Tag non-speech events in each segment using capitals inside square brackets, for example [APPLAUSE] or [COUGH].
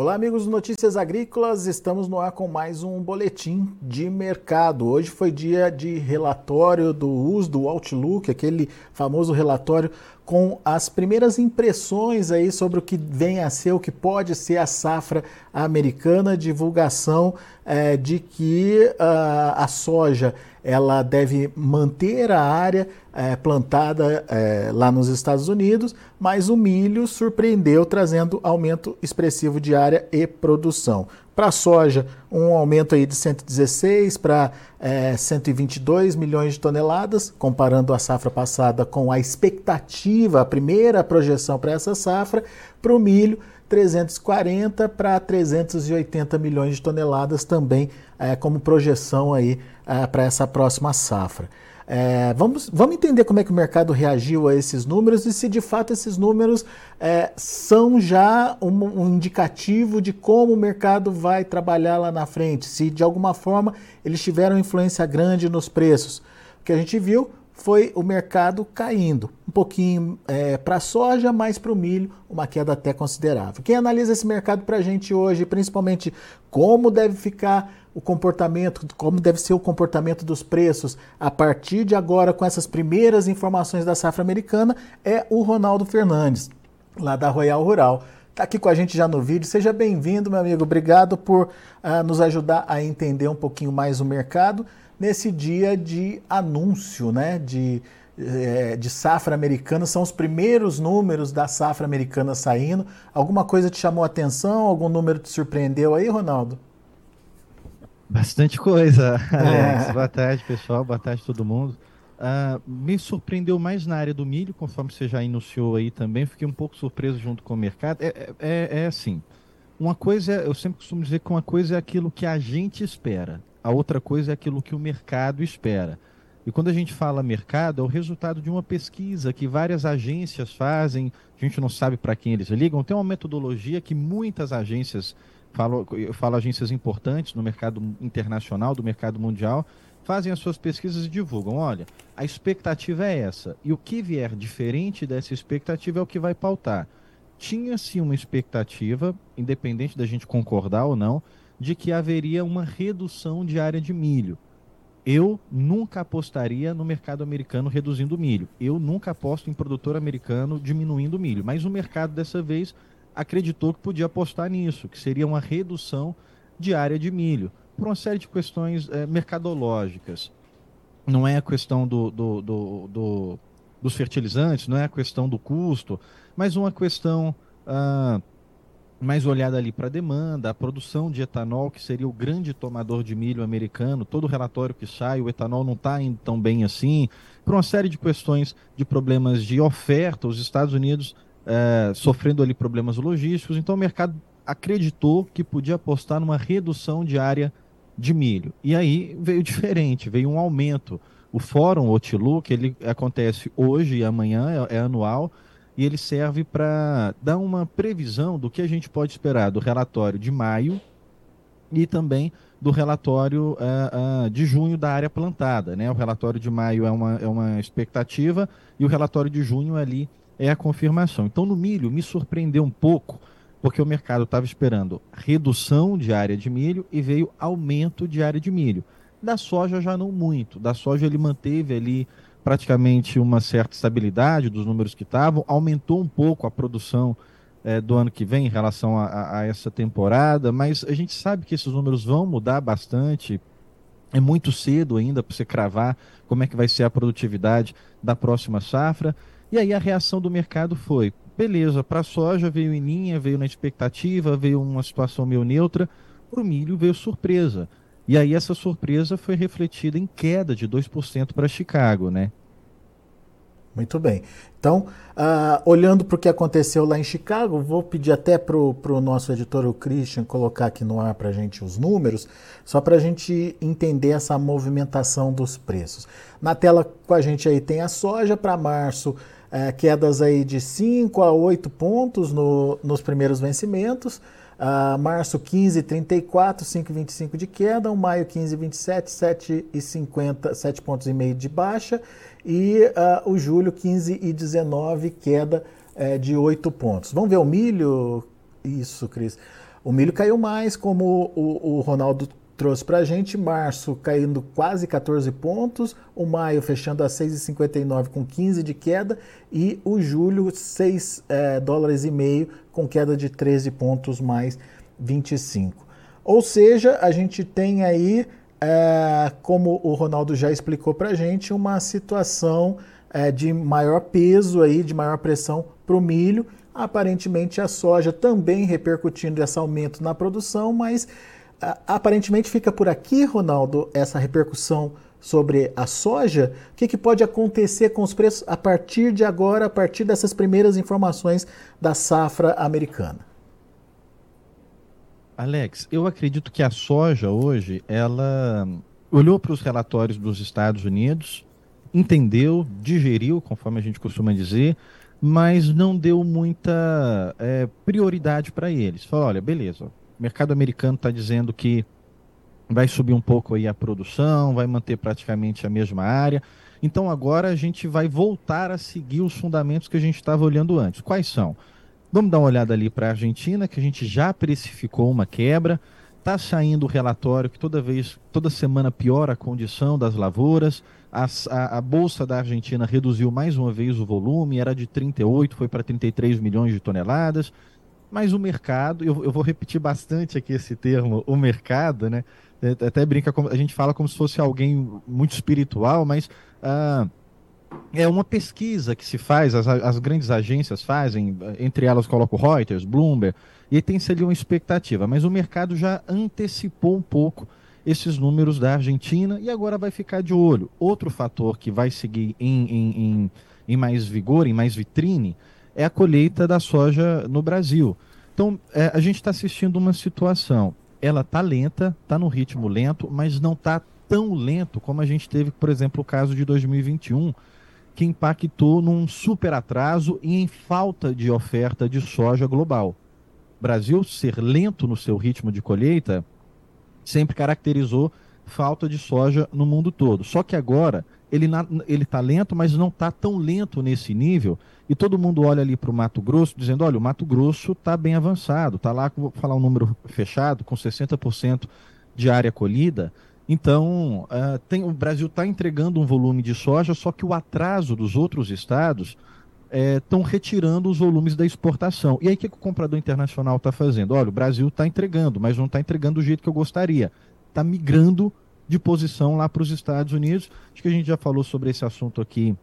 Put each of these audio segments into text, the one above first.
Olá, amigos do Notícias Agrícolas. Estamos no ar com mais um boletim de mercado. Hoje foi dia de relatório do uso do Outlook, aquele famoso relatório com as primeiras impressões aí sobre o que vem a ser, o que pode ser a safra americana, divulgação é, de que uh, a soja ela deve manter a área é, plantada é, lá nos Estados Unidos, mas o milho surpreendeu, trazendo aumento expressivo de área e produção. Para a soja, um aumento aí de 116 para é, 122 milhões de toneladas, comparando a safra passada com a expectativa, a primeira projeção para essa safra. Para o milho, 340 para 380 milhões de toneladas também é, como projeção aí é, para essa próxima safra. É, vamos, vamos entender como é que o mercado reagiu a esses números e se de fato esses números é, são já um, um, indicativo de como o mercado vai trabalhar lá na frente, se de alguma forma eles tiveram influência grande nos preços. O que a gente viu foi o mercado caindo. Um pouquinho é, para a soja, mais para o milho, uma queda até considerável. Quem analisa esse mercado para a gente hoje, principalmente como deve ficar o comportamento, como deve ser o comportamento dos preços a partir de agora, com essas primeiras informações da safra americana, é o Ronaldo Fernandes, lá da Royal Rural. Está aqui com a gente já no vídeo. Seja bem-vindo, meu amigo. Obrigado por uh, nos ajudar a entender um pouquinho mais o mercado nesse dia de anúncio, né? De, é, de safra americana, são os primeiros números da safra americana saindo. Alguma coisa te chamou a atenção? Algum número te surpreendeu aí, Ronaldo? Bastante coisa, Alex. É. Boa tarde, pessoal. Boa tarde, todo mundo. Uh, me surpreendeu mais na área do milho, conforme você já iniciou aí também. Fiquei um pouco surpreso junto com o mercado. É, é, é, é assim: uma coisa, eu sempre costumo dizer que uma coisa é aquilo que a gente espera a outra coisa é aquilo que o mercado espera. E quando a gente fala mercado, é o resultado de uma pesquisa que várias agências fazem, a gente não sabe para quem eles ligam. Tem uma metodologia que muitas agências, falo, eu falo agências importantes no mercado internacional, do mercado mundial, fazem as suas pesquisas e divulgam. Olha, a expectativa é essa. E o que vier diferente dessa expectativa é o que vai pautar. Tinha-se uma expectativa, independente da gente concordar ou não, de que haveria uma redução de área de milho. Eu nunca apostaria no mercado americano reduzindo milho. Eu nunca aposto em produtor americano diminuindo milho. Mas o mercado dessa vez acreditou que podia apostar nisso, que seria uma redução de área de milho, por uma série de questões é, mercadológicas. Não é a questão do, do, do, do, dos fertilizantes, não é a questão do custo, mas uma questão. Ah, mais olhada ali para a demanda, a produção de etanol, que seria o grande tomador de milho americano, todo relatório que sai, o etanol não está indo tão bem assim, por uma série de questões de problemas de oferta, os Estados Unidos é, sofrendo ali problemas logísticos, então o mercado acreditou que podia apostar numa redução de área de milho. E aí veio [LAUGHS] diferente, veio um aumento. O Fórum Outlook, ele acontece hoje e amanhã, é, é anual, e ele serve para dar uma previsão do que a gente pode esperar do relatório de maio e também do relatório uh, uh, de junho da área plantada. Né? O relatório de maio é uma, é uma expectativa e o relatório de junho ali é a confirmação. Então, no milho, me surpreendeu um pouco, porque o mercado estava esperando redução de área de milho e veio aumento de área de milho. Da soja já não muito. Da soja ele manteve ali praticamente uma certa estabilidade dos números que estavam, aumentou um pouco a produção é, do ano que vem em relação a, a, essa temporada, mas a gente sabe que esses números vão mudar bastante. É muito cedo ainda para você cravar como é que vai ser a produtividade da próxima safra. E aí a reação do mercado foi: beleza, para a soja veio em linha, veio na expectativa, veio uma situação meio neutra, para o milho veio surpresa. E aí essa surpresa foi refletida em queda de 2% para Chicago, né? Muito bem. Então, uh, olhando para o que aconteceu lá em Chicago, vou pedir até para o nosso editor, o Christian, colocar aqui no ar para a gente os números, só para a gente entender essa movimentação dos preços. Na tela com a gente aí tem a soja para março, uh, quedas aí de 5 a 8 pontos no, nos primeiros vencimentos. Uh, março 15, 34, 5,25 de queda. Um maio 15, 27, 7,50, 7 pontos e meio de baixa. E uh, o julho 15 e 19, queda uh, de 8 pontos. Vamos ver o milho? Isso, Cris. O milho caiu mais, como o, o Ronaldo trouxe para a gente, março caindo quase 14 pontos, o maio fechando a 6,59 com 15 de queda e o julho 6 é, dólares e meio com queda de 13 pontos mais 25. Ou seja, a gente tem aí, é, como o Ronaldo já explicou para a gente, uma situação é, de maior peso aí, de maior pressão para o milho. Aparentemente a soja também repercutindo esse aumento na produção, mas aparentemente fica por aqui, Ronaldo, essa repercussão sobre a soja. O que, que, pode acontecer com os preços a partir de agora, a partir dessas primeiras informações da safra americana? Alex, eu acredito que a soja hoje, ela olhou para os relatórios dos Estados Unidos, entendeu, digeriu, conforme a gente costuma dizer, mas não deu muita é, prioridade para eles. Falou, olha, beleza, o mercado americano está dizendo que vai subir um pouco aí a produção, vai manter praticamente a mesma área. Então agora a gente vai voltar a seguir os fundamentos que a gente estava olhando antes. Quais são? Vamos dar uma olhada ali para a Argentina, que a gente já precificou uma quebra. Está saindo o relatório que toda vez, toda semana piora a condição das lavouras. A, a, a, Bolsa da Argentina reduziu mais uma vez o volume, era de 38, foi para 33 milhões de toneladas. Mas o mercado, eu, eu vou repetir bastante aqui esse termo, o mercado, né? É, até brinca, a gente fala como se fosse alguém muito espiritual, mas ah, é uma pesquisa que se faz, as, as grandes agências fazem, entre elas coloca o Reuters, Bloomberg, e tem-se ali uma expectativa. Mas o mercado já antecipou um pouco esses números da Argentina e agora vai ficar de olho. Outro fator que vai seguir em, em, em, em mais vigor, em mais vitrine, é a colheita da soja no Brasil. Então, é, a gente está assistindo uma situação. Ela está lenta, está no ritmo lento, mas não está tão lento como a gente teve, por exemplo, o caso de 2021, que impactou num super atraso e em falta de oferta de soja global. O Brasil ser lento no seu ritmo de colheita sempre caracterizou falta de soja no mundo todo. Só que agora ele está lento, mas não está tão lento nesse nível. E todo mundo olha ali para o Mato Grosso, dizendo: olha, o Mato Grosso está bem avançado, está lá, vou falar um número fechado, com 60% de área colhida. Então, uh, tem, o Brasil está entregando um volume de soja, só que o atraso dos outros estados estão é, retirando os volumes da exportação. E aí, o que o comprador internacional está fazendo? Olha, o Brasil está entregando, mas não está entregando do jeito que eu gostaria. Está migrando de posição lá para os Estados Unidos. Acho que a gente já falou sobre esse assunto aqui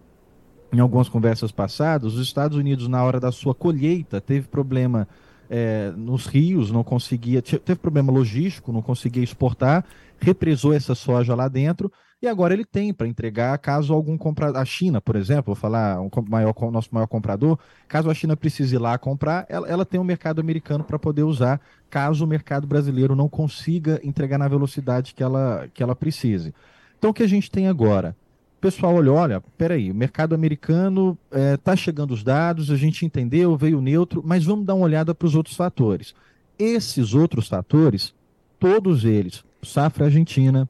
em algumas conversas passadas. Os Estados Unidos, na hora da sua colheita, teve problema é, nos rios, não conseguia, teve problema logístico, não conseguia exportar, represou essa soja lá dentro e agora ele tem para entregar caso algum comprador, a China, por exemplo, vou falar um maior, nosso maior comprador, caso a China precise ir lá comprar, ela, ela tem um mercado americano para poder usar, caso o mercado brasileiro não consiga entregar na velocidade que ela, que ela precise. Então o que a gente tem agora? O pessoal olha, olha, peraí, o mercado americano está é, chegando os dados, a gente entendeu, veio neutro, mas vamos dar uma olhada para os outros fatores. Esses outros fatores, todos eles, safra argentina,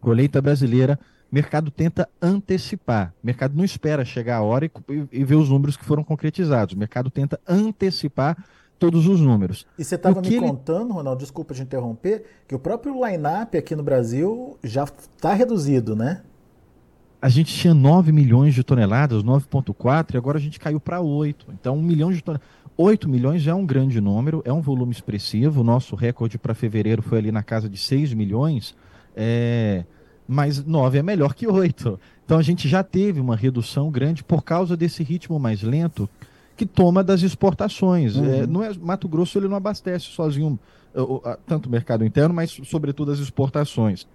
colheita brasileira, mercado tenta antecipar. O mercado não espera chegar a hora e, e, ver os números que foram concretizados. O mercado tenta antecipar todos os números. E você estava me ele... contando, Ronaldo, desculpa te interromper, que o próprio line-up aqui no Brasil já está reduzido, né? A gente tinha 9 milhões de toneladas, 9,4, e agora a gente caiu para 8. Então, 1 milhão de toneladas. 8 milhões já é um grande número, é um volume expressivo. O nosso recorde para fevereiro foi ali na casa de 6 milhões. É, mas 9 é melhor que 8. Então a gente já teve uma redução grande por causa desse ritmo mais lento que toma das exportações. Uhum. É, não é, Mato Grosso ele não abastece sozinho tanto o mercado interno, mas sobretudo as exportações.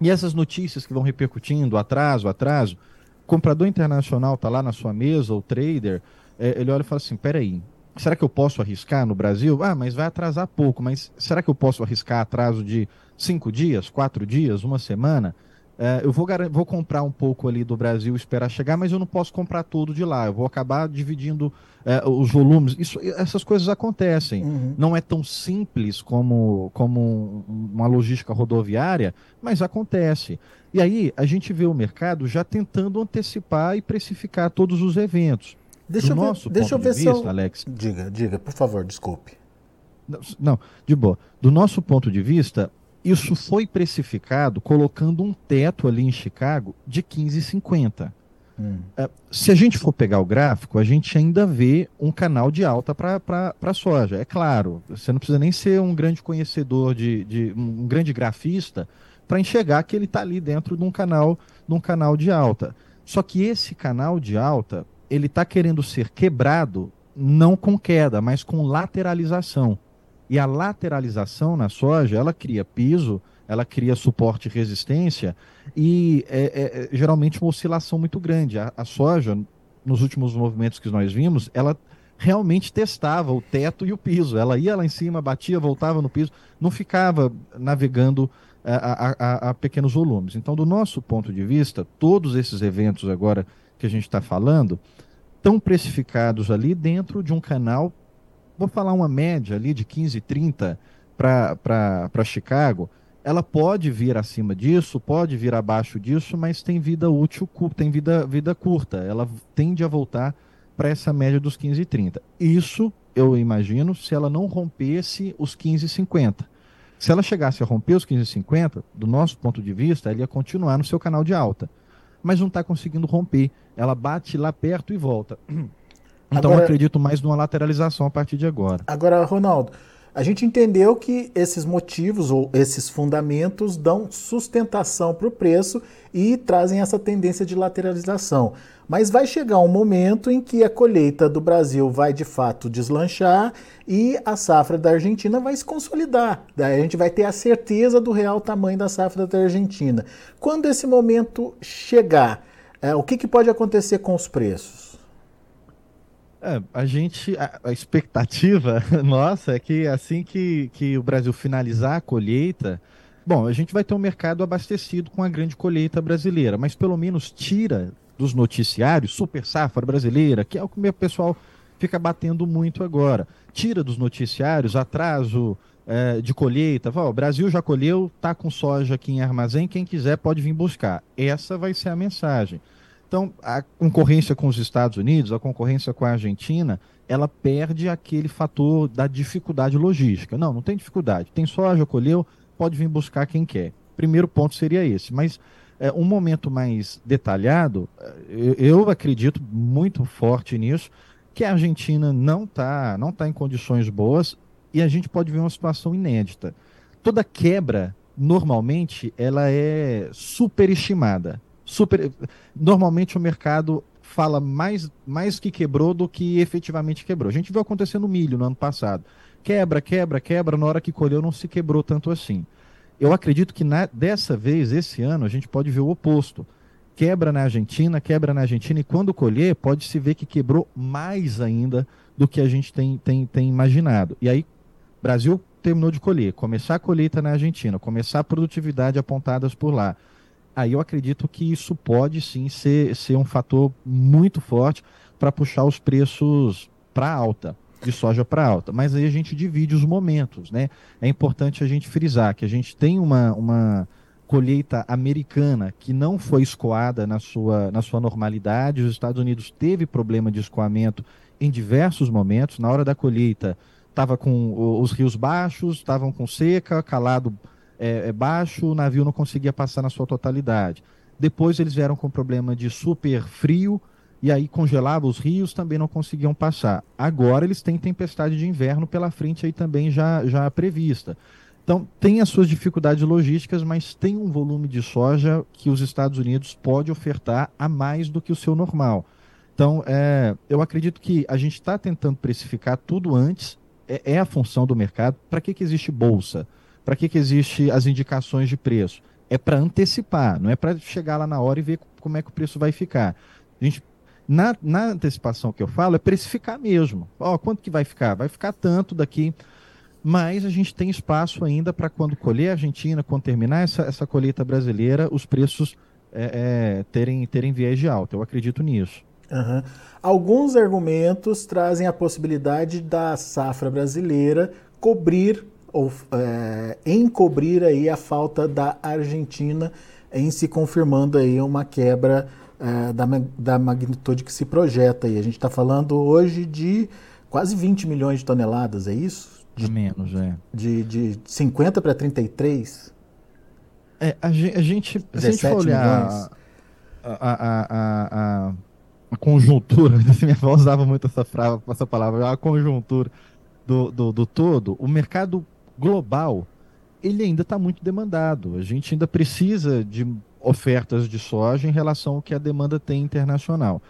E essas notícias que vão repercutindo, atraso, atraso, o comprador internacional está lá na sua mesa, o trader, é, ele olha e fala assim, peraí, será que eu posso arriscar no Brasil? Ah, mas vai atrasar pouco, mas será que eu posso arriscar atraso de cinco dias, quatro dias, uma semana, é, eu vou, vou comprar um pouco ali do Brasil esperar chegar, mas eu não posso comprar tudo de lá. Eu vou acabar dividindo é, os volumes. Isso, essas coisas acontecem. Uhum. Não é tão simples como, como uma logística rodoviária, mas acontece. E aí a gente vê o mercado já tentando antecipar e precificar todos os eventos. Deixa Do eu ver, deixa eu ver de vista, eu... Alex. Diga, diga, por favor, desculpe Não, de boa. Do nosso ponto de vista, isso foi precificado colocando um teto ali em Chicago de 15,50. Hum. Uh, se a gente for pegar o gráfico, a gente ainda vê um canal de alta para a soja. É claro, você não precisa nem ser um grande conhecedor de, de um grande grafista para enxergar que ele está ali dentro de um canal, de um canal de alta. Só que esse canal de alta, ele está querendo ser quebrado não com queda, mas com lateralização. E a lateralização na soja, ela cria piso, ela cria suporte e resistência e é, é, é, geralmente uma oscilação muito grande. A, a, soja, nos últimos movimentos que nós vimos, ela realmente testava o teto e o piso. Ela ia lá em cima, batia, voltava no piso, não ficava navegando a, a, a pequenos volumes. Então, do nosso ponto de vista, todos esses eventos agora que a gente está falando estão precificados ali dentro de um canal, vou falar uma média ali de 15, 30 para Chicago. Ela pode vir acima disso, pode vir abaixo disso, mas tem vida útil, tem vida, vida curta. Ela tende a voltar para essa média dos 15 e 30. Isso, eu imagino, se ela não rompesse os 15 e 50. Se ela chegasse a romper os 15,50, do nosso ponto de vista, ela ia continuar no seu canal de alta. Mas não está conseguindo romper. Ela bate lá perto e volta. [CLEARS THROAT] Então agora, acredito mais numa lateralização a partir de agora. Agora, Ronaldo, a gente entendeu que esses motivos ou esses fundamentos dão sustentação para o preço e trazem essa tendência de lateralização. Mas vai chegar um momento em que a colheita do Brasil vai de fato deslanchar e a safra da Argentina vai se consolidar. Daí a gente vai ter a certeza do real tamanho da safra da Argentina. Quando esse momento chegar, é, o que, que pode acontecer com os preços? É, a gente, a, a, expectativa [LAUGHS] nossa é que assim que, que o Brasil finalizar a colheita, bom, a gente vai ter um mercado abastecido com a grande colheita brasileira, mas pelo menos tira dos noticiários, super safra brasileira, que é o que o pessoal fica batendo muito agora. Tira dos noticiários atraso é, de colheita. Fala, o Brasil já colheu, tá com soja aqui em armazém, quem quiser pode vir buscar. Essa vai ser a mensagem. Então, a concorrência com os Estados Unidos, a concorrência com a Argentina, ela perde aquele fator da dificuldade logística. Não, não tem dificuldade. Tem soja, colheu, pode vir buscar quem quer. Primeiro ponto seria esse. Mas é, um momento mais detalhado, eu, eu, acredito muito forte nisso, que a Argentina não está não tá em condições boas e a gente pode ver uma situação inédita. Toda quebra, normalmente, ela é superestimada. Super, normalmente o mercado fala mais, mais que quebrou do que efetivamente quebrou. A gente viu acontecer no milho no ano passado. Quebra, quebra, quebra, na hora que colheu não se quebrou tanto assim. Eu acredito que na, dessa vez, esse ano, a gente pode ver o oposto. Quebra na Argentina, quebra na Argentina, e quando colher, pode se ver que quebrou mais ainda do que a gente tem, tem, tem imaginado. E aí, Brasil terminou de colher, começar a colheita na Argentina, começar a produtividade apontadas por lá. Aí eu acredito que isso pode sim ser, ser um fator muito forte para puxar os preços para alta de soja para alta. Mas aí a gente divide os momentos, né? É importante a gente frisar que a gente tem uma, uma colheita americana que não foi escoada na sua, na sua normalidade. Os Estados Unidos teve problema de escoamento em diversos momentos. Na hora da colheita, estava com os rios baixos, estavam com seca, calado é, é, baixo, o navio não conseguia passar na sua totalidade. Depois eles vieram com problema de super frio, e aí congelava os rios, também não conseguiam passar. Agora eles têm tempestade de inverno pela frente aí também já, já prevista. Então, tem as suas dificuldades logísticas, mas tem um volume de soja que os Estados Unidos pode ofertar a mais do que o seu normal. Então, é, eu acredito que a gente está tentando precificar tudo antes, é, é a função do mercado. Para que, que existe bolsa? Para que, que existe as indicações de preço? É para antecipar, não é para chegar lá na hora e ver como é que o preço vai ficar. A gente na, na antecipação que eu falo é precificar mesmo. Ó, quanto que vai ficar? Vai ficar tanto daqui. Mas a gente tem espaço ainda para quando colher a Argentina, quando terminar essa, essa colheita brasileira, os preços é, é, terem, terem viés de alta. Eu acredito nisso. Uhum. Alguns argumentos trazem a possibilidade da safra brasileira cobrir ou é, encobrir aí a falta da Argentina em se confirmando aí uma quebra é, da, da magnitude que se projeta. E a gente está falando hoje de quase 20 milhões de toneladas, é isso? De, menos, é. De, de 50 para 33? É, a, a gente, se a gente for olhar a, a, a, a, conjuntura, [LAUGHS] minha avó usava muito essa, frase, essa palavra, a conjuntura do, do, do todo, o mercado global ele ainda está muito demandado. A gente ainda precisa de ofertas de soja em relação ao que a demanda tem internacional.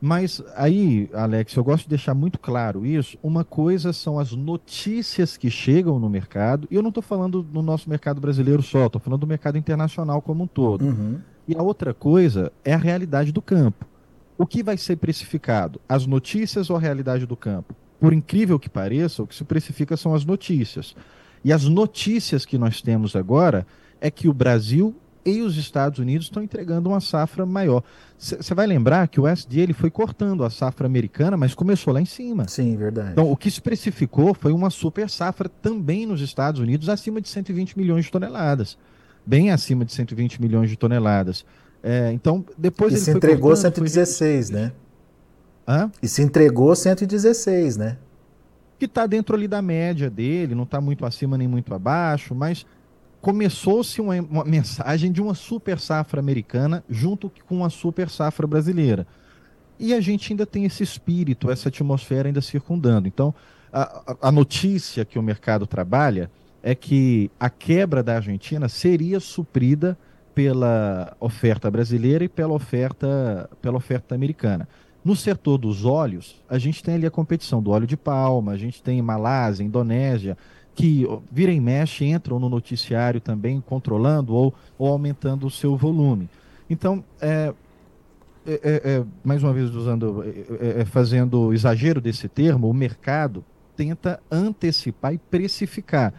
Mas aí, Alex, eu gosto de deixar muito claro isso. Uma coisa são as notícias que chegam no mercado, e eu não estou falando do nosso mercado brasileiro só, estou falando do mercado internacional como um todo. Uhum. E a outra coisa é a realidade do campo. O que vai ser precificado? As notícias ou a realidade do campo? Por incrível que pareça, o que se precifica são as notícias. E as notícias que nós temos agora é que o Brasil e os Estados Unidos estão entregando uma safra maior. Você vai lembrar que o SD ele foi cortando a safra americana, mas começou lá em cima. Sim, verdade. Então, o que se precificou foi uma super safra também nos Estados Unidos, acima de 120 milhões de toneladas. Bem acima de 120 milhões de toneladas. É, então, depois e ele se entregou cortando, 116, foi... né? Hã? E se entregou 116, né? Que está dentro ali da média dele, não está muito acima nem muito abaixo, mas começou-se uma, uma, mensagem de uma super safra americana junto com a super safra brasileira. E a gente ainda tem esse espírito, essa atmosfera ainda circundando. Então, a, a notícia que o mercado trabalha é que a quebra da Argentina seria suprida pela oferta brasileira e pela oferta, pela oferta americana. No setor dos óleos, a gente tem ali a competição do óleo de palma, a gente tem Malásia, Indonésia, que vira e mexe entram no noticiário também controlando ou, ou aumentando o seu volume. Então, é, é, é, é mais uma vez usando, é, é, fazendo exagero desse termo, o mercado tenta antecipar e precificar.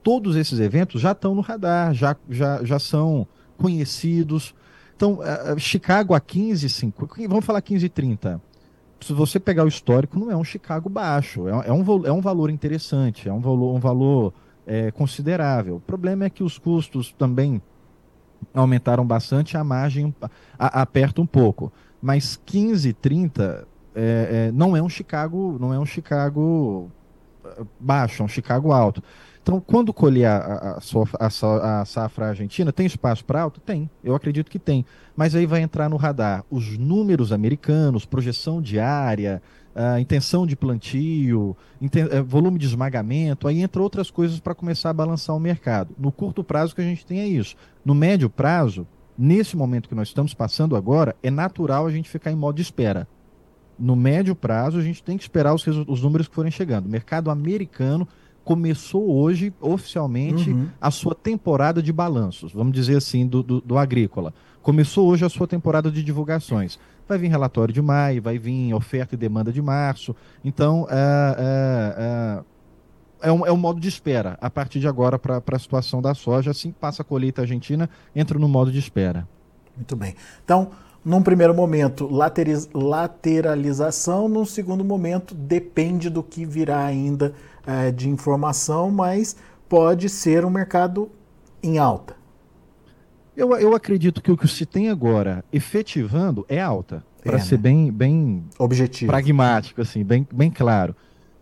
Todos esses eventos já estão no radar, já, já, já são conhecidos. Então, Chicago a 15, 5, vamos falar 15 e 30 se você pegar o histórico, não é um Chicago baixo, é, é um, é um valor interessante, é um valor, um valor é, considerável. O problema é que os custos também aumentaram bastante, a margem aperta um pouco. Mas 15, 30 é, é, não é um Chicago, não é um Chicago baixo, é um Chicago alto. Então, quando colher a, a, a, safra argentina, tem espaço para alto? Tem, eu acredito que tem. Mas aí vai entrar no radar os números americanos, projeção diária, a intenção de plantio, eh, volume de esmagamento, aí entra outras coisas para começar a balançar o mercado. No curto prazo que a gente tem é isso. No médio prazo, nesse momento que nós estamos passando agora, é natural a gente ficar em modo de espera. No médio prazo, a gente tem que esperar os, os números que forem chegando. O mercado americano começou hoje, oficialmente, uhum. a sua temporada de balanços, vamos dizer assim, do, do, do, agrícola. Começou hoje a sua temporada de divulgações. Vai vir relatório de maio, vai vir oferta e demanda de março. Então, é, é, é, é um, é um modo de espera a partir de agora para a situação da soja. Assim que passa a colheita argentina, entra no modo de espera. Muito bem. Então, num primeiro momento, lateralização, num segundo momento, depende do que virá ainda é, de informação, mas pode ser um mercado em alta. Eu, eu acredito que o que se tem agora efetivando é alta, é, para né? ser bem, bem objetivo, pragmático, assim, bem, bem claro.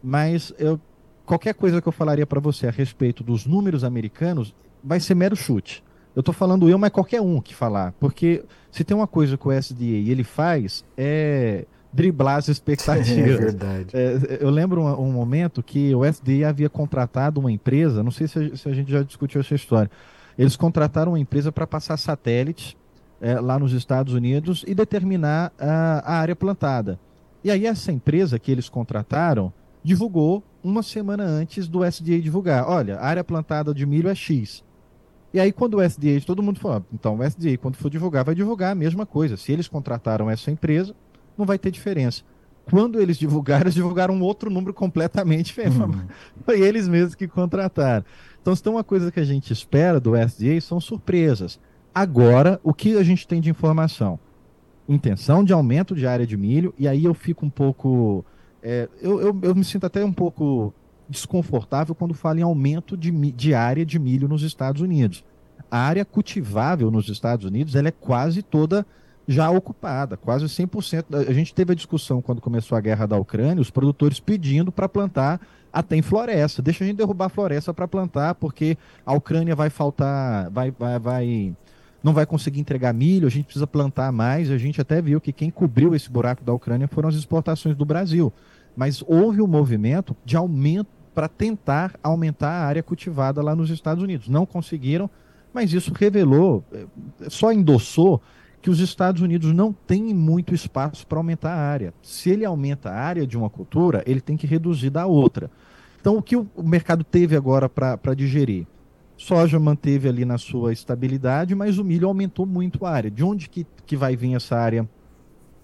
Mas eu, qualquer coisa que eu falaria para você a respeito dos números americanos vai ser mero chute. Eu estou falando eu, mas qualquer um que falar, porque se tem uma coisa que o SDA ele faz é driblar as expectativas. [LAUGHS] É verdade. É, eu lembro um, um, momento que o SDA havia contratado uma empresa, não sei se a, se a gente já discutiu essa história, eles contrataram uma empresa para passar satélites é, lá nos Estados Unidos e determinar a, a área plantada. E aí essa empresa que eles contrataram divulgou uma semana antes do SDA divulgar. Olha, a área plantada de milho é X. E aí, quando o SDA, todo mundo falou, então o SDA, quando for divulgar, vai divulgar a mesma coisa. Se eles contrataram essa empresa, não vai ter diferença. Quando eles divulgaram, [LAUGHS] eles divulgaram um outro número completamente diferente. Uhum. [LAUGHS] Foi eles mesmos que contrataram. Então, se tem uma coisa que a gente espera do SDA, são surpresas. Agora, o que a gente tem de informação? Intenção de aumento de área de milho, e aí eu fico um pouco. É, eu, eu, eu, me sinto até um pouco desconfortável quando falo em aumento de, de área de milho nos Estados Unidos. A área cultivável nos Estados Unidos ela é quase toda já ocupada, quase 100%. A gente teve a discussão quando começou a guerra da Ucrânia, os produtores pedindo para plantar Ah, tem floresta, deixa a gente derrubar a floresta para plantar, porque a Ucrânia vai faltar, vai, vai, vai, não vai conseguir entregar milho, a gente precisa plantar mais. A gente até viu que quem cobriu esse buraco da Ucrânia foram as exportações do Brasil. Mas houve um movimento de aumento para tentar aumentar a área cultivada lá nos Estados Unidos. Não conseguiram, mas isso revelou, eh, só endossou que os Estados Unidos não têm muito espaço para aumentar a área. Se ele aumenta a área de uma cultura, ele tem que reduzir da outra. Então, o que o mercado teve agora para digerir? Soja manteve ali na sua estabilidade, mas o milho aumentou muito a área. De onde que, que vai vir essa área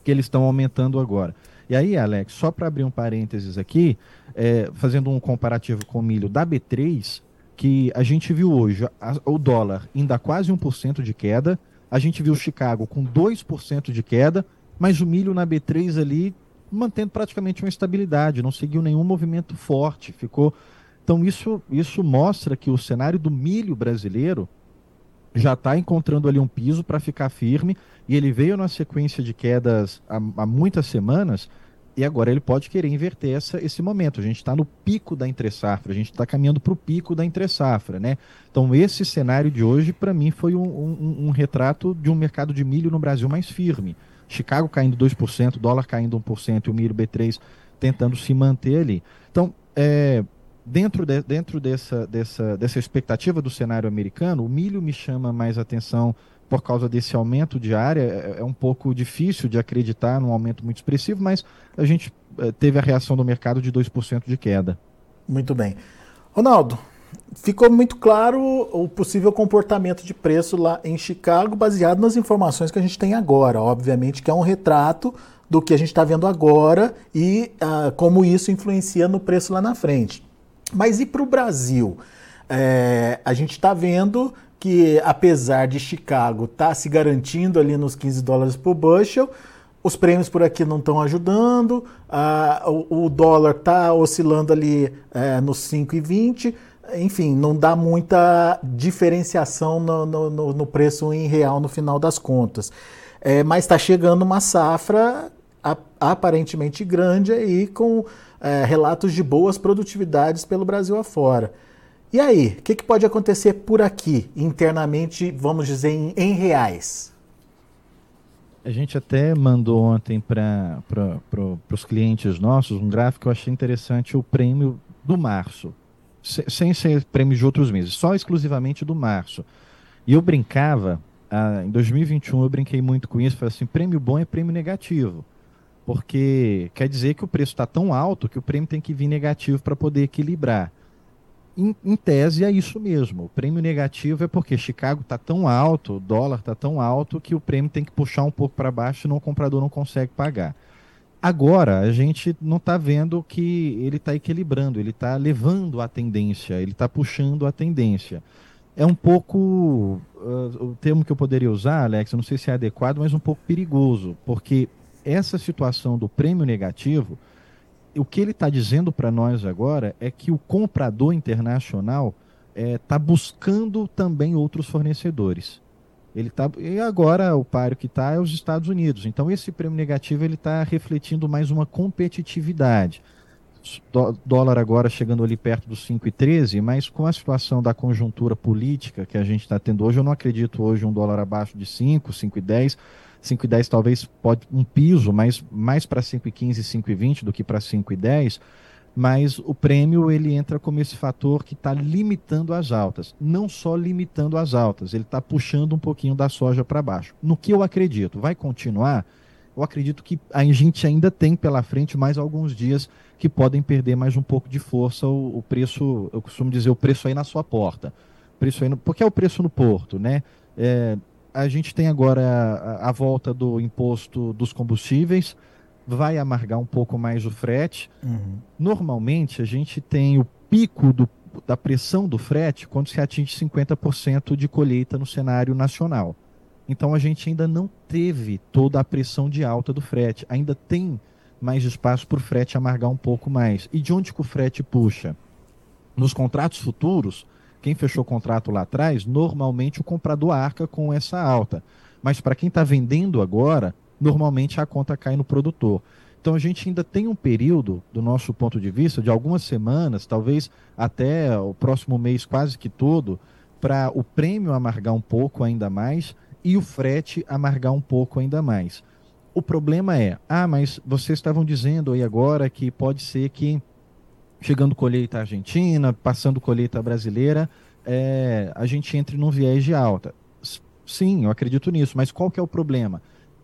que eles estão aumentando agora? E aí, Alex, só para abrir um parênteses aqui, é, fazendo um comparativo com o milho da B3, que a gente viu hoje a, o dólar ainda quase 1% de queda, a gente viu Chicago com 2% de queda, mas o milho na B3 ali mantendo praticamente uma estabilidade, não seguiu nenhum movimento forte, ficou. Então isso, isso mostra que o cenário do milho brasileiro já está encontrando ali um piso para ficar firme e ele veio numa sequência de quedas há, há muitas semanas e agora ele pode querer inverter essa, esse momento. A gente está no pico da entre-safra, a gente está caminhando para o pico da entre-safra, né? Então, esse cenário de hoje, para mim, foi um, um, um, retrato de um mercado de milho no Brasil mais firme. Chicago caindo 2%, dólar caindo 1% e o milho B3 tentando se manter ali. Então, é, dentro, de, dentro dessa, dessa, dessa expectativa do cenário americano, o milho me chama mais atenção por causa desse aumento de área, é, é um pouco difícil de acreditar num aumento muito expressivo, mas a gente é, teve a reação do mercado de 2% de queda. Muito bem. Ronaldo, ficou muito claro o possível comportamento de preço lá em Chicago, baseado nas informações que a gente tem agora. Obviamente que é um retrato do que a gente está vendo agora e ah, como isso influencia no preço lá na frente. Mas e para o Brasil? É, a gente está vendo que apesar de Chicago estar tá se garantindo ali nos 15 dólares por bushel, os prêmios por aqui não estão ajudando, o, o, dólar está oscilando ali é, nos 5,20, enfim, não dá muita diferenciação no, no, no, preço em real no final das contas. É, mas está chegando uma safra aparentemente grande aí com é, relatos de boas produtividades pelo Brasil afora. E aí, o que, que, pode acontecer por aqui, internamente, vamos dizer, em, em reais? A gente até mandou ontem para pro, os clientes nossos um gráfico que eu achei interessante, o prêmio do março, sem ser prêmio de outros meses, só exclusivamente do março. E eu brincava, ah, em 2021 eu brinquei muito com isso, falei assim, prêmio bom é prêmio negativo, porque quer dizer que o preço está tão alto que o prêmio tem que vir negativo para poder equilibrar em, em, tese é isso mesmo. O prêmio negativo é porque Chicago está tão alto, o dólar está tão alto que o prêmio tem que puxar um pouco para baixo e o comprador não consegue pagar. Agora, a gente não está vendo que ele está equilibrando, ele está levando a tendência, ele está puxando a tendência. É um pouco, uh, o termo que eu poderia usar, Alex, eu não sei se é adequado, mas um pouco perigoso, porque essa situação do prêmio negativo o que ele está dizendo para nós agora é que o comprador internacional está é, tá buscando também outros fornecedores. Ele tá, e agora o páreo que está é os Estados Unidos. Então esse prêmio negativo ele está refletindo mais uma competitividade. Dó, dólar agora chegando ali perto dos 5,13, mas com a situação da conjuntura política que a gente está tendo hoje, eu não acredito hoje um dólar abaixo de 5, 5,10 5,10 talvez pode um piso, mas mais para 5,15 e 5,20 do que para 5,10, mas o prêmio ele entra como esse fator que está limitando as altas. Não só limitando as altas, ele está puxando um pouquinho da soja para baixo. No que eu acredito, vai continuar? Eu acredito que a gente ainda tem pela frente mais alguns dias que podem perder mais um pouco de força o, o preço, eu costumo dizer, o preço aí na sua porta. Preço aí no, porque é o preço no porto, né? É, a gente tem agora a, a, volta do imposto dos combustíveis, vai amargar um pouco mais o frete. Uhum. Normalmente, a gente tem o pico do, da pressão do frete quando se atinge 50% de colheita no cenário nacional. Então, a gente ainda não teve toda a pressão de alta do frete. Ainda tem mais espaço para o frete amargar um pouco mais. E de onde que o frete puxa? Nos contratos futuros, quem fechou o contrato lá atrás, normalmente o comprador arca com essa alta. Mas para quem está vendendo agora, normalmente a conta cai no produtor. Então a gente ainda tem um período, do nosso ponto de vista, de algumas semanas, talvez até o próximo mês quase que todo, para o prêmio amargar um pouco ainda mais e o frete amargar um pouco ainda mais. O problema é, ah, mas vocês estavam dizendo aí agora que pode ser que chegando colheita argentina, passando colheita brasileira, é, a gente entre num viés de alta. Sim, eu acredito nisso, mas qual que é o problema?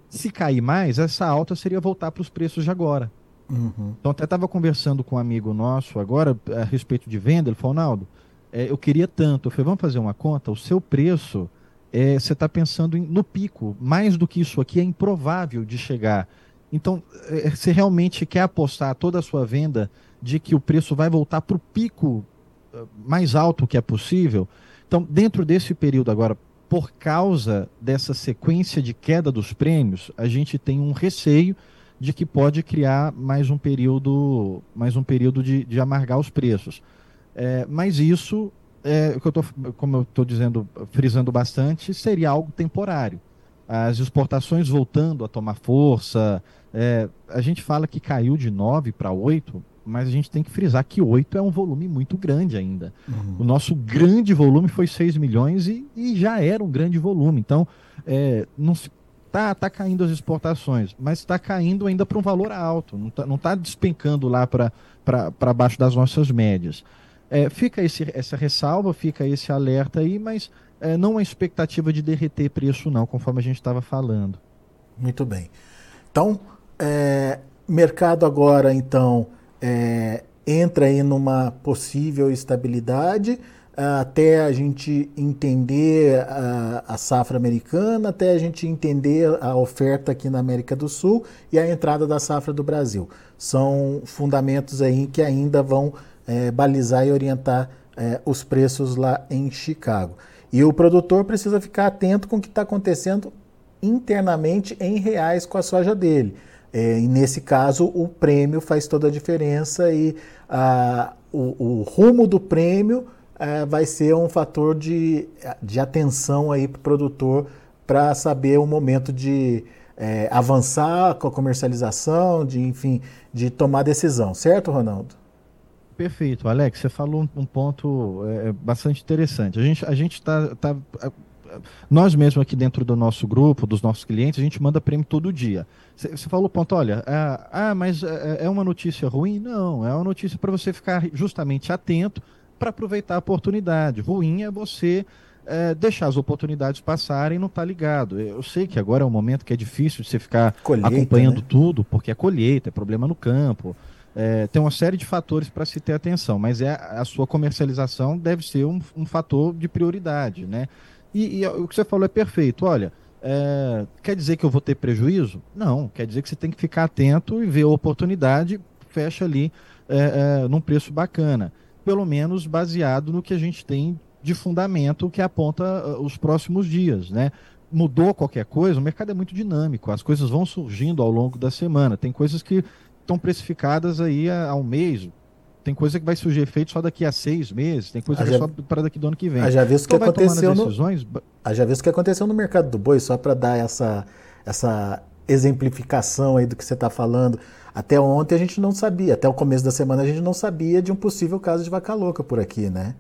Se cair mais, essa alta seria voltar para os preços de agora. Uhum. Então, até estava conversando com um amigo nosso agora a respeito de venda. Ele falou: Naldo, é, eu queria tanto. Eu falei: vamos fazer uma conta. O seu preço, é, você está pensando em, no pico. Mais do que isso aqui é improvável de chegar. Então, é, você realmente quer apostar toda a sua venda de que o preço vai voltar para o pico uh, mais alto que é possível? Então, dentro desse período agora, por causa dessa sequência de queda dos prêmios, a gente tem um receio de que pode criar mais um período, mais um período de, de amargar os preços. É, mas isso, é, que eu tô, como eu estou dizendo, frisando bastante, seria algo temporário. As exportações voltando a tomar força, é, a gente fala que caiu de 9 para 8, mas a gente tem que frisar que 8 é um volume muito grande ainda. Uhum. O nosso grande volume foi 6 milhões e, e já era um grande volume. Então, é, não se tá, tá caindo as exportações, mas está caindo ainda para um valor alto, não está não tá despencando lá para baixo das nossas médias. É, fica esse, essa ressalva, fica esse alerta aí, mas é, não uma expectativa de derreter preço, não, conforme a gente estava falando. Muito bem. Então, é, mercado agora, então, é, entra aí numa possível estabilidade até a gente entender a, a, safra americana, até a gente entender a oferta aqui na América do Sul e a entrada da safra do Brasil. São fundamentos aí que ainda vão é, balizar e orientar é, os preços lá em Chicago. E o produtor precisa ficar atento com o que está acontecendo internamente em reais com a soja dele. É, e nesse caso, o prêmio faz toda a diferença e a, o, o rumo do prêmio é, vai ser um fator de, de atenção aí para o produtor para saber o momento de é, avançar com a comercialização, de enfim, de tomar decisão, certo, Ronaldo? Perfeito, Alex. Você falou um, ponto é, bastante interessante. A gente a gente está tá, tá nós mesmos aqui dentro do nosso grupo, dos nossos clientes, a gente manda prêmio todo dia. Você falou, ponto, olha, ah, ah mas é, é uma notícia ruim? Não, é uma notícia para você ficar justamente atento para aproveitar a oportunidade. Ruim é você é, deixar as oportunidades passarem e não estar tá ligado. Eu sei que agora é um momento que é difícil de você ficar colheita, acompanhando né? tudo, porque é colheita, é problema no campo. É, tem uma série de fatores para se ter atenção, mas é a sua comercialização deve ser um, um fator de prioridade, né? E, e, o que você falou é perfeito. Olha, é, quer dizer que eu vou ter prejuízo? Não, quer dizer que você tem que ficar atento e ver a oportunidade, fecha ali é, é, num preço bacana. Pelo menos baseado no que a gente tem de fundamento que aponta uh, os próximos dias, né? Mudou qualquer coisa, o mercado é muito dinâmico, as coisas vão surgindo ao longo da semana. Tem coisas que estão precificadas aí há um mês, tem coisa que vai surgir efeito só daqui a seis meses, tem coisa ah, que é só para daqui do ano que vem. Ah, já viu então, que aconteceu decisões... no... ah, já viu o que aconteceu no mercado do boi, só para dar essa, essa exemplificação aí do que você está falando. Até ontem a gente não sabia, até o começo da semana a gente não sabia de um possível caso de vaca louca por aqui, né?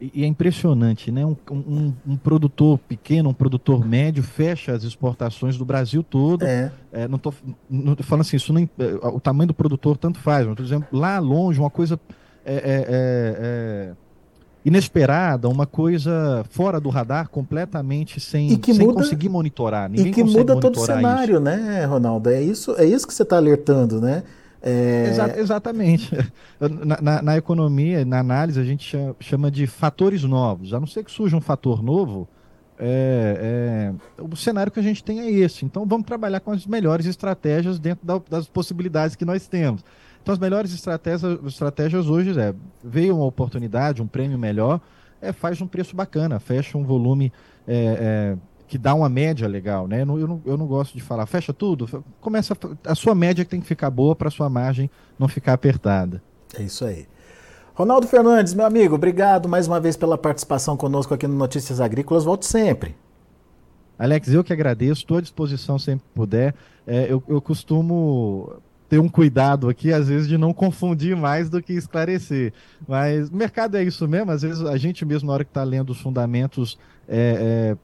E, é impressionante, né? Um, um, um, produtor pequeno, um produtor médio, fecha as exportações do Brasil todo. É. É, não estou falando assim, isso nem, é, o tamanho do produtor tanto faz, mas estou dizendo lá longe, uma coisa é, é, é, inesperada, uma coisa fora do radar, completamente sem, sem muda, conseguir monitorar. Ninguém e que muda todo o cenário, isso. né, Ronaldo? É isso, é isso que você está alertando, né? É... Exa exatamente. [LAUGHS] Na, na, na, economia, na análise, a gente chama de fatores novos. A não ser que surja um fator novo, é, é, o cenário que a gente tem é esse. Então vamos trabalhar com as melhores estratégias dentro da, das possibilidades que nós temos. Então as melhores estratégias, estratégias hoje é, veio uma oportunidade, um prêmio melhor, é, faz um preço bacana, fecha um volume é, é que dá uma média legal, né? Eu não, eu não, eu não gosto de falar, fecha tudo, começa a, a sua média que tem que ficar boa para a sua margem não ficar apertada. É isso aí. Ronaldo Fernandes, meu amigo, obrigado mais uma vez pela participação conosco aqui no Notícias Agrícolas. Volte sempre. Alex, eu que agradeço, estou à disposição sempre que puder. É, eu, eu costumo ter um cuidado aqui, às vezes, de não confundir mais do que esclarecer. Mas o mercado é isso mesmo, às vezes a gente mesmo, na hora que está lendo os fundamentos, é, é,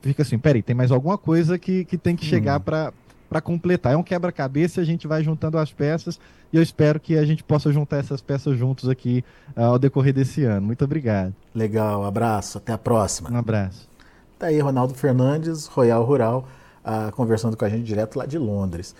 fica assim, peraí, tem mais alguma coisa que, que tem que chegar hum. para para completar. É um quebra-cabeça, a gente vai juntando as peças e eu espero que a gente possa juntar essas peças juntos aqui uh, ao decorrer desse ano. Muito obrigado. Legal, abraço, até a próxima. Um abraço. Tá aí Ronaldo Fernandes, Royal Rural, uh, conversando com a gente direto lá de Londres.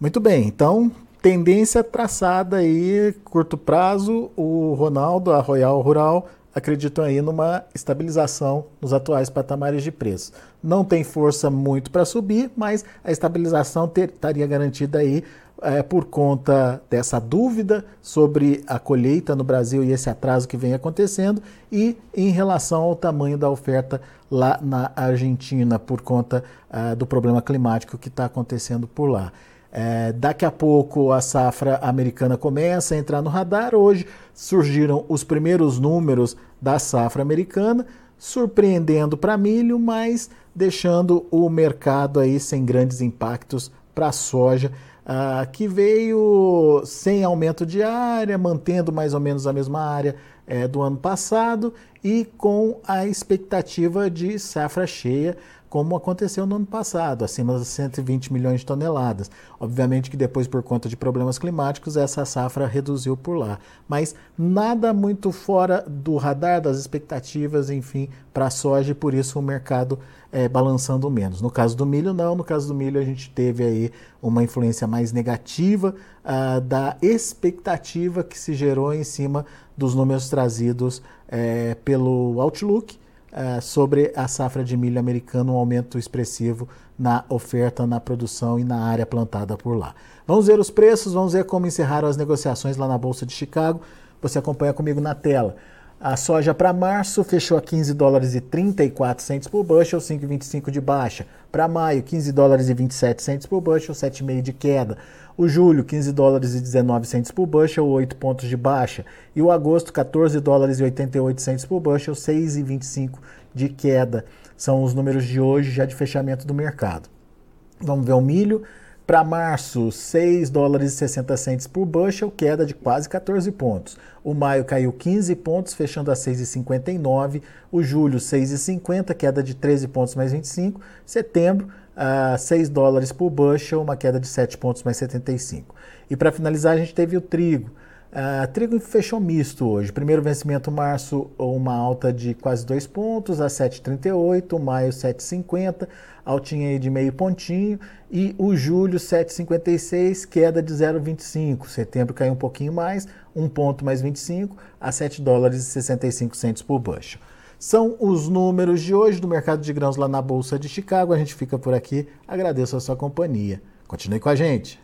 Muito bem, então tendência traçada aí, curto prazo, o Ronaldo, a Royal Rural, acreditam aí numa estabilização nos atuais patamares de preço. Não tem força muito para subir, mas a estabilização ter, estaria garantida aí é, por conta dessa dúvida sobre a colheita no Brasil e esse atraso que vem acontecendo e em relação ao tamanho da oferta lá na Argentina por conta uh, do problema climático que está acontecendo por lá. É, daqui a pouco a safra americana começa a entrar no radar. Hoje surgiram os primeiros números da safra americana, surpreendendo para milho, mas deixando o mercado aí sem grandes impactos para a soja, uh, que veio sem aumento de área, mantendo mais ou menos a mesma área é, do ano passado e com a expectativa de safra cheia como aconteceu no ano passado, acima de 120 milhões de toneladas. Obviamente que depois, por conta de problemas climáticos, essa safra reduziu por lá. Mas nada muito fora do radar das expectativas, enfim, para a soja, e por isso o mercado é, balançando menos. No caso do milho, não. No caso do milho, a gente teve aí uma influência mais negativa uh, da expectativa que se gerou em cima dos números trazidos é, pelo Outlook uh, sobre a safra de milho americano, um aumento expressivo na oferta, na produção e na área plantada por lá. Vamos ver os preços, vamos ver como encerraram as negociações lá na Bolsa de Chicago. Você acompanha comigo na tela. A soja para março fechou a 15 dólares e 34 centos por bushel, 5,25 de baixa. Para maio, 15 dólares e 27 centos por bushel, 7,5 de queda. O julho, 15 dólares e 19 centos por bushel, 8 pontos de baixa. E o agosto, 14 dólares e 88 centos por bushel, 6,25 de queda. São os números de hoje, já de fechamento do mercado. Vamos ver o milho. Para março, 6 dólares e 60 centos por bushel, queda de quase 14 pontos. O maio caiu 15 pontos, fechando a 6,59. O julho, 6,50, queda de 13 pontos mais 25. Setembro, a 6 dólares por bushel, uma queda de 7 pontos mais 75. E para finalizar, a gente teve o trigo. Uh, trigo fechou misto hoje. Primeiro vencimento março, uma alta de quase 2 pontos, a 7,38. Maio, 7,50, altinha aí de meio pontinho. E o julho, 7,56, queda de 0,25. Setembro caiu um pouquinho mais, 1 ponto mais 25, a 7 dólares e 65 centos por bushel. São os números de hoje do mercado de grãos lá na Bolsa de Chicago. A gente fica por aqui. Agradeço a sua companhia. Continue com a gente.